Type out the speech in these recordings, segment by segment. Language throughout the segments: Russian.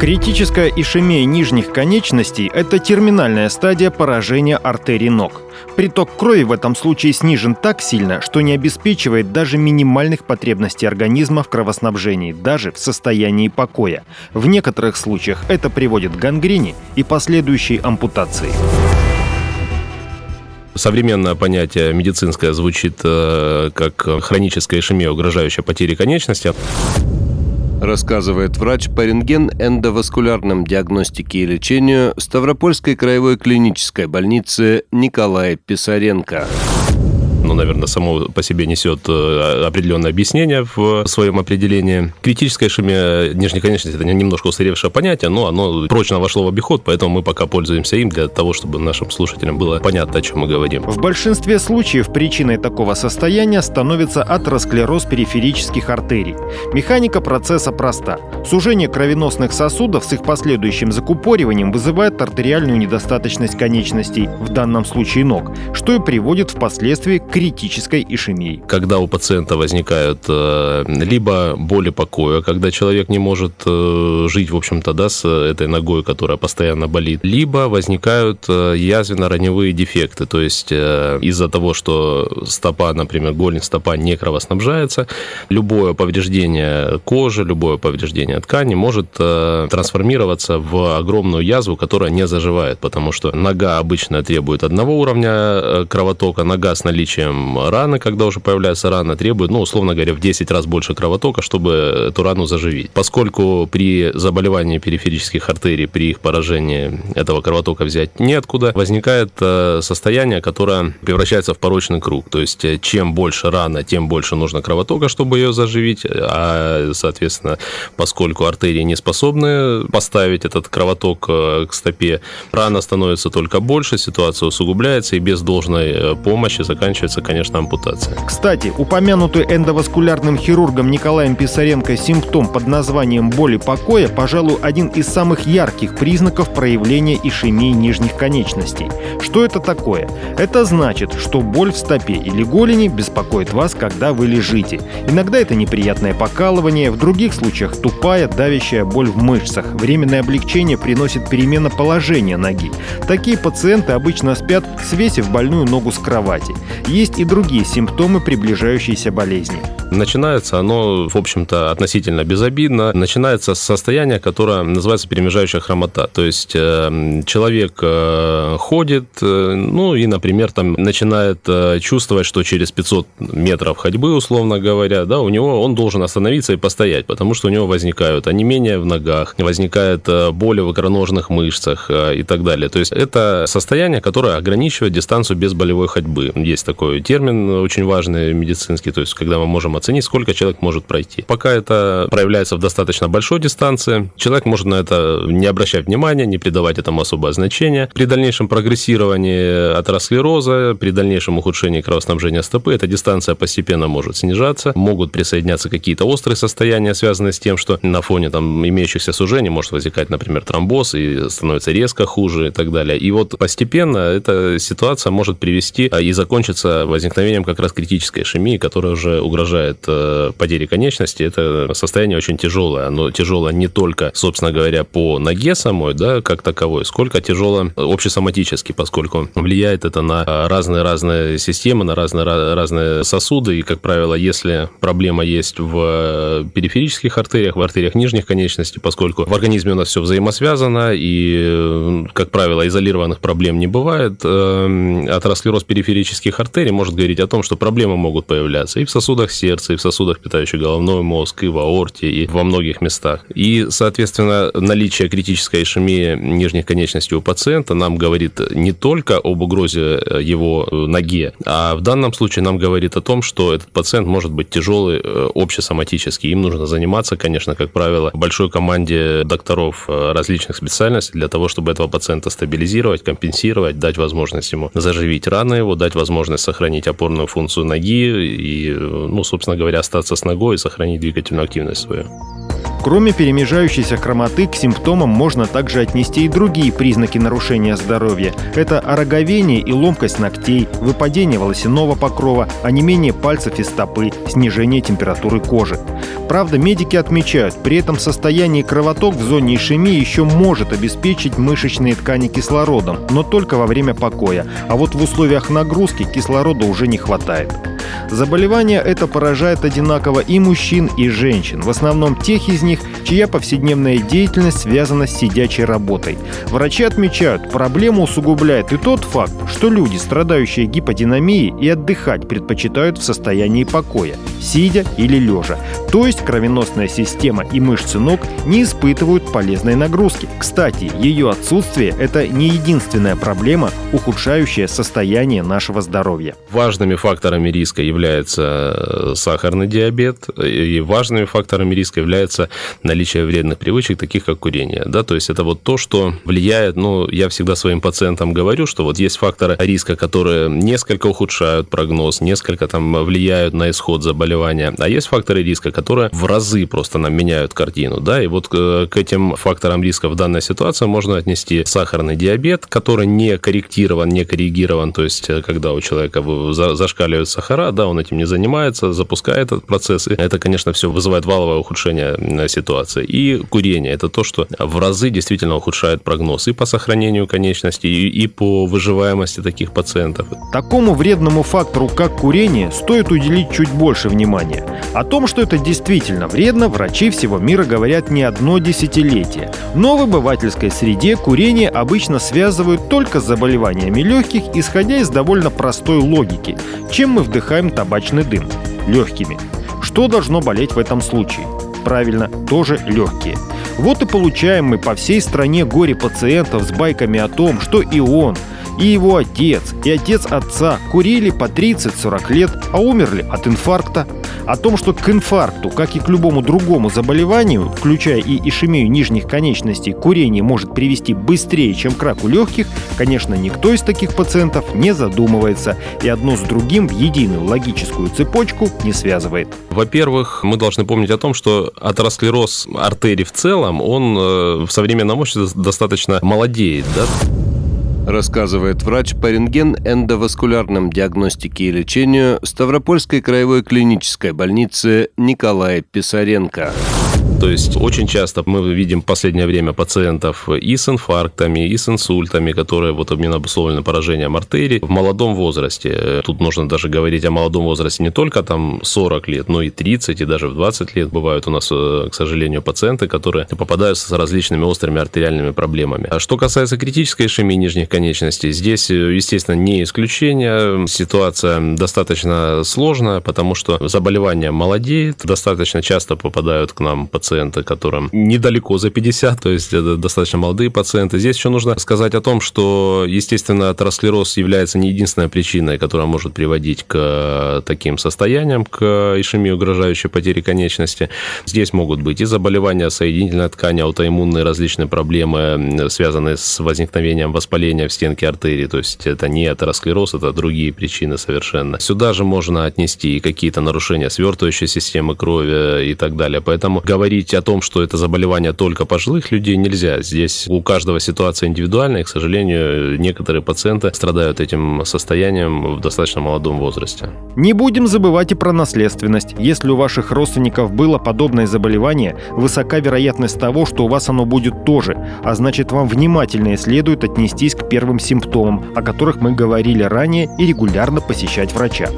Критическая ишемия нижних конечностей – это терминальная стадия поражения артерий ног. Приток крови в этом случае снижен так сильно, что не обеспечивает даже минимальных потребностей организма в кровоснабжении, даже в состоянии покоя. В некоторых случаях это приводит к гангрене и последующей ампутации. Современное понятие медицинское звучит э, как хроническая ишемия, угрожающая потере конечности рассказывает врач по рентген-эндоваскулярным диагностике и лечению Ставропольской краевой клинической больницы Николай Писаренко ну, наверное, само по себе несет э, определенное объяснение в своем определении. Критическая ишемия нижней конечности – это немножко устаревшее понятие, но оно прочно вошло в обиход, поэтому мы пока пользуемся им для того, чтобы нашим слушателям было понятно, о чем мы говорим. В большинстве случаев причиной такого состояния становится атеросклероз периферических артерий. Механика процесса проста. Сужение кровеносных сосудов с их последующим закупориванием вызывает артериальную недостаточность конечностей, в данном случае ног, что и приводит впоследствии к критической ишемией. Когда у пациента возникают э, либо боли покоя, когда человек не может э, жить, в общем-то, да, с этой ногой, которая постоянно болит, либо возникают э, язвенно-раневые дефекты, то есть из-за того, что стопа, например, голень стопа не кровоснабжается, любое повреждение кожи, любое повреждение ткани может трансформироваться в огромную язву, которая не заживает, потому что нога обычно требует одного уровня кровотока, нога с наличием чем раны, когда уже появляется рана, требует, ну, условно говоря, в 10 раз больше кровотока, чтобы эту рану заживить. Поскольку при заболевании периферических артерий, при их поражении этого кровотока взять неоткуда, возникает э, состояние, которое превращается в порочный круг. То есть, э, чем больше рана, тем больше нужно кровотока, чтобы ее заживить, а, соответственно, поскольку артерии не способны поставить этот кровоток э, к стопе, рана становится только больше, ситуация усугубляется, и без должной помощи заканчивается требуется, конечно, ампутация. Кстати, упомянутый эндоваскулярным хирургом Николаем Писаренко симптом под названием боли покоя, пожалуй, один из самых ярких признаков проявления ишемии нижних конечностей. Что это такое? Это значит, что боль в стопе или голени беспокоит вас, когда вы лежите. Иногда это неприятное покалывание, в других случаях тупая, давящая боль в мышцах. Временное облегчение приносит перемена положения ноги. Такие пациенты обычно спят, свесив больную ногу с кровати есть и другие симптомы приближающейся болезни. Начинается оно, в общем-то, относительно безобидно. Начинается с состояния, которое называется перемежающая хромота. То есть э, человек э, ходит, э, ну и, например, там начинает чувствовать, что через 500 метров ходьбы, условно говоря, да, у него он должен остановиться и постоять, потому что у него возникают онемения в ногах, возникает боли в икроножных мышцах и так далее. То есть это состояние, которое ограничивает дистанцию без болевой ходьбы. Есть такой термин очень важный медицинский, то есть когда мы можем оценить, сколько человек может пройти. Пока это проявляется в достаточно большой дистанции, человек может на это не обращать внимания, не придавать этому особое значение. При дальнейшем прогрессировании атеросклероза, при дальнейшем ухудшении кровоснабжения стопы, эта дистанция постепенно может снижаться. Могут присоединяться какие-то острые состояния, связанные с тем, что на фоне там имеющихся сужений может возникать, например, тромбоз и становится резко хуже и так далее. И вот постепенно эта ситуация может привести а, и закончиться возникновением как раз критической ишемии, которая уже угрожает э, потерей конечности. Это состояние очень тяжелое. Оно тяжелое не только, собственно говоря, по ноге самой, да, как таковой, сколько тяжело общесоматически, поскольку влияет это на разные-разные системы, на разные-разные сосуды. И, как правило, если проблема есть в периферических артериях, в артериях нижних конечностей, поскольку в организме у нас все взаимосвязано, и, как правило, изолированных проблем не бывает, э, атеросклероз периферических артерий может говорить о том, что проблемы могут появляться и в сосудах сердца, и в сосудах, питающих головной мозг, и в аорте, и во многих местах. И, соответственно, наличие критической ишемии нижних конечностей у пациента нам говорит не только об угрозе э, его э, ноге, а в данном случае нам говорит о том, что этот пациент может быть тяжелый э, общесоматический. Им нужно заниматься, конечно, как правило, большой команде докторов различных специальностей для того, чтобы этого пациента стабилизировать, компенсировать, дать возможность ему заживить раны его, дать возможность сохранить опорную функцию ноги и, ну, собственно говоря, остаться с ногой и сохранить двигательную активность свою. Кроме перемежающейся хромоты, к симптомам можно также отнести и другие признаки нарушения здоровья. Это ороговение и ломкость ногтей, выпадение волосяного покрова, онемение пальцев и стопы, снижение температуры кожи. Правда, медики отмечают, при этом состоянии кровоток в зоне ишемии еще может обеспечить мышечные ткани кислородом, но только во время покоя, а вот в условиях нагрузки кислорода уже не хватает. Заболевание это поражает одинаково и мужчин, и женщин. В основном тех из них, чья повседневная деятельность связана с сидячей работой. Врачи отмечают, проблему усугубляет и тот факт, что люди, страдающие гиподинамией, и отдыхать предпочитают в состоянии покоя, сидя или лежа. То есть кровеносная система и мышцы ног не испытывают полезной нагрузки. Кстати, ее отсутствие – это не единственная проблема, ухудшающая состояние нашего здоровья. Важными факторами риска является э, сахарный диабет, и важными факторами риска является наличие вредных привычек, таких как курение. Да? То есть это вот то, что влияет, ну, я всегда своим пациентам говорю, что вот есть факторы риска, которые несколько ухудшают прогноз, несколько там влияют на исход заболевания, а есть факторы риска, которые в разы просто нам меняют картину. Да? И вот э, к этим факторам риска в данной ситуации можно отнести сахарный диабет, который не корректирован, не коррегирован, то есть э, когда у человека зашкаливают сахара, да, он этим не занимается, запускает этот процесс, и это, конечно, все вызывает валовое ухудшение ситуации. И курение – это то, что в разы действительно ухудшает прогноз и по сохранению конечностей, и по выживаемости таких пациентов. Такому вредному фактору, как курение, стоит уделить чуть больше внимания. О том, что это действительно вредно, врачи всего мира говорят не одно десятилетие. Но в обывательской среде курение обычно связывают только с заболеваниями легких, исходя из довольно простой логики. Чем мы вдыхаем табачный дым? Легкими. Что должно болеть в этом случае? Правильно, тоже легкие. Вот и получаем мы по всей стране горе пациентов с байками о том, что и он, и его отец, и отец отца курили по 30-40 лет, а умерли от инфаркта. О том, что к инфаркту, как и к любому другому заболеванию, включая и ишемию нижних конечностей, курение может привести быстрее, чем к раку легких, конечно, никто из таких пациентов не задумывается и одно с другим в единую логическую цепочку не связывает. Во-первых, мы должны помнить о том, что атеросклероз артерий в целом, он э, в современном обществе достаточно молодеет. Да? Рассказывает врач по рентген-эндоваскулярным диагностике и лечению Ставропольской краевой клинической больницы Николай Писаренко. То есть очень часто мы видим в последнее время пациентов и с инфарктами, и с инсультами, которые вот именно обусловлены поражением артерий в молодом возрасте. Тут нужно даже говорить о молодом возрасте не только там 40 лет, но и 30, и даже в 20 лет бывают у нас, э, к сожалению, пациенты, которые попадаются с различными острыми артериальными проблемами. А что касается критической ишемии нижних конечностей, здесь, э, естественно, не исключение. Ситуация достаточно сложная, потому что заболевание молодеет, достаточно часто попадают к нам пациенты которым недалеко за 50, то есть это достаточно молодые пациенты. Здесь еще нужно сказать о том, что, естественно, атеросклероз является не единственной причиной, которая может приводить к таким состояниям, к ишемии, угрожающей потере конечности. Здесь могут быть и заболевания соединительной ткани, аутоиммунные различные проблемы, связанные с возникновением воспаления в стенке артерии, то есть это не атеросклероз, это другие причины совершенно. Сюда же можно отнести и какие-то нарушения свертывающей системы крови и так далее. Поэтому говорить говорить о том, что это заболевание только пожилых людей, нельзя. Здесь у каждого ситуация индивидуальная, и, к сожалению, некоторые пациенты страдают этим состоянием в достаточно молодом возрасте. Не будем забывать и про наследственность. Если у ваших родственников было подобное заболевание, высока вероятность того, что у вас оно будет тоже, а значит вам внимательнее следует отнестись к первым симптомам, о которых мы говорили ранее, и регулярно посещать врача.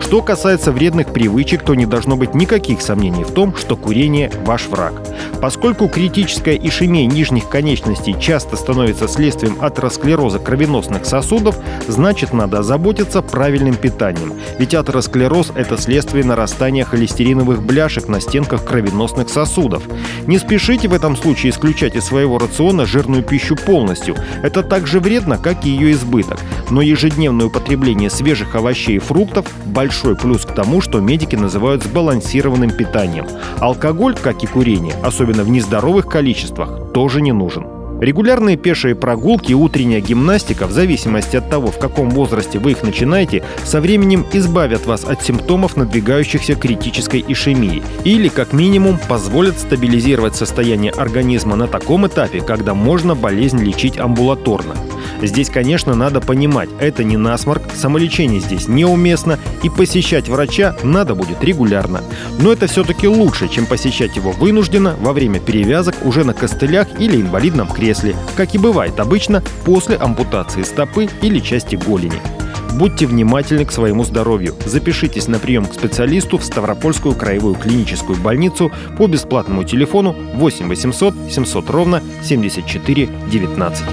Что касается вредных привычек, то не должно быть никаких сомнений в том, что курение – ваш враг. Поскольку критическая ишемия нижних конечностей часто становится следствием атеросклероза кровеносных сосудов, значит надо озаботиться правильным питанием. Ведь атеросклероз – это следствие нарастания холестериновых бляшек на стенках кровеносных сосудов. Не спешите в этом случае исключать из своего рациона жирную пищу полностью. Это так же вредно, как и ее избыток. Но ежедневное употребление свежих овощей и фруктов – большой плюс к тому, что медики называют сбалансированным питанием. Алкоголь, как и курение, особенно в нездоровых количествах, тоже не нужен. Регулярные пешие прогулки и утренняя гимнастика, в зависимости от того, в каком возрасте вы их начинаете, со временем избавят вас от симптомов надвигающихся критической ишемии или, как минимум, позволят стабилизировать состояние организма на таком этапе, когда можно болезнь лечить амбулаторно. Здесь, конечно, надо понимать, это не насморк, самолечение здесь неуместно, и посещать врача надо будет регулярно. Но это все-таки лучше, чем посещать его вынужденно во время перевязок уже на костылях или инвалидном кресле, как и бывает обычно после ампутации стопы или части голени. Будьте внимательны к своему здоровью. Запишитесь на прием к специалисту в Ставропольскую краевую клиническую больницу по бесплатному телефону 8 800 700 ровно 74 19.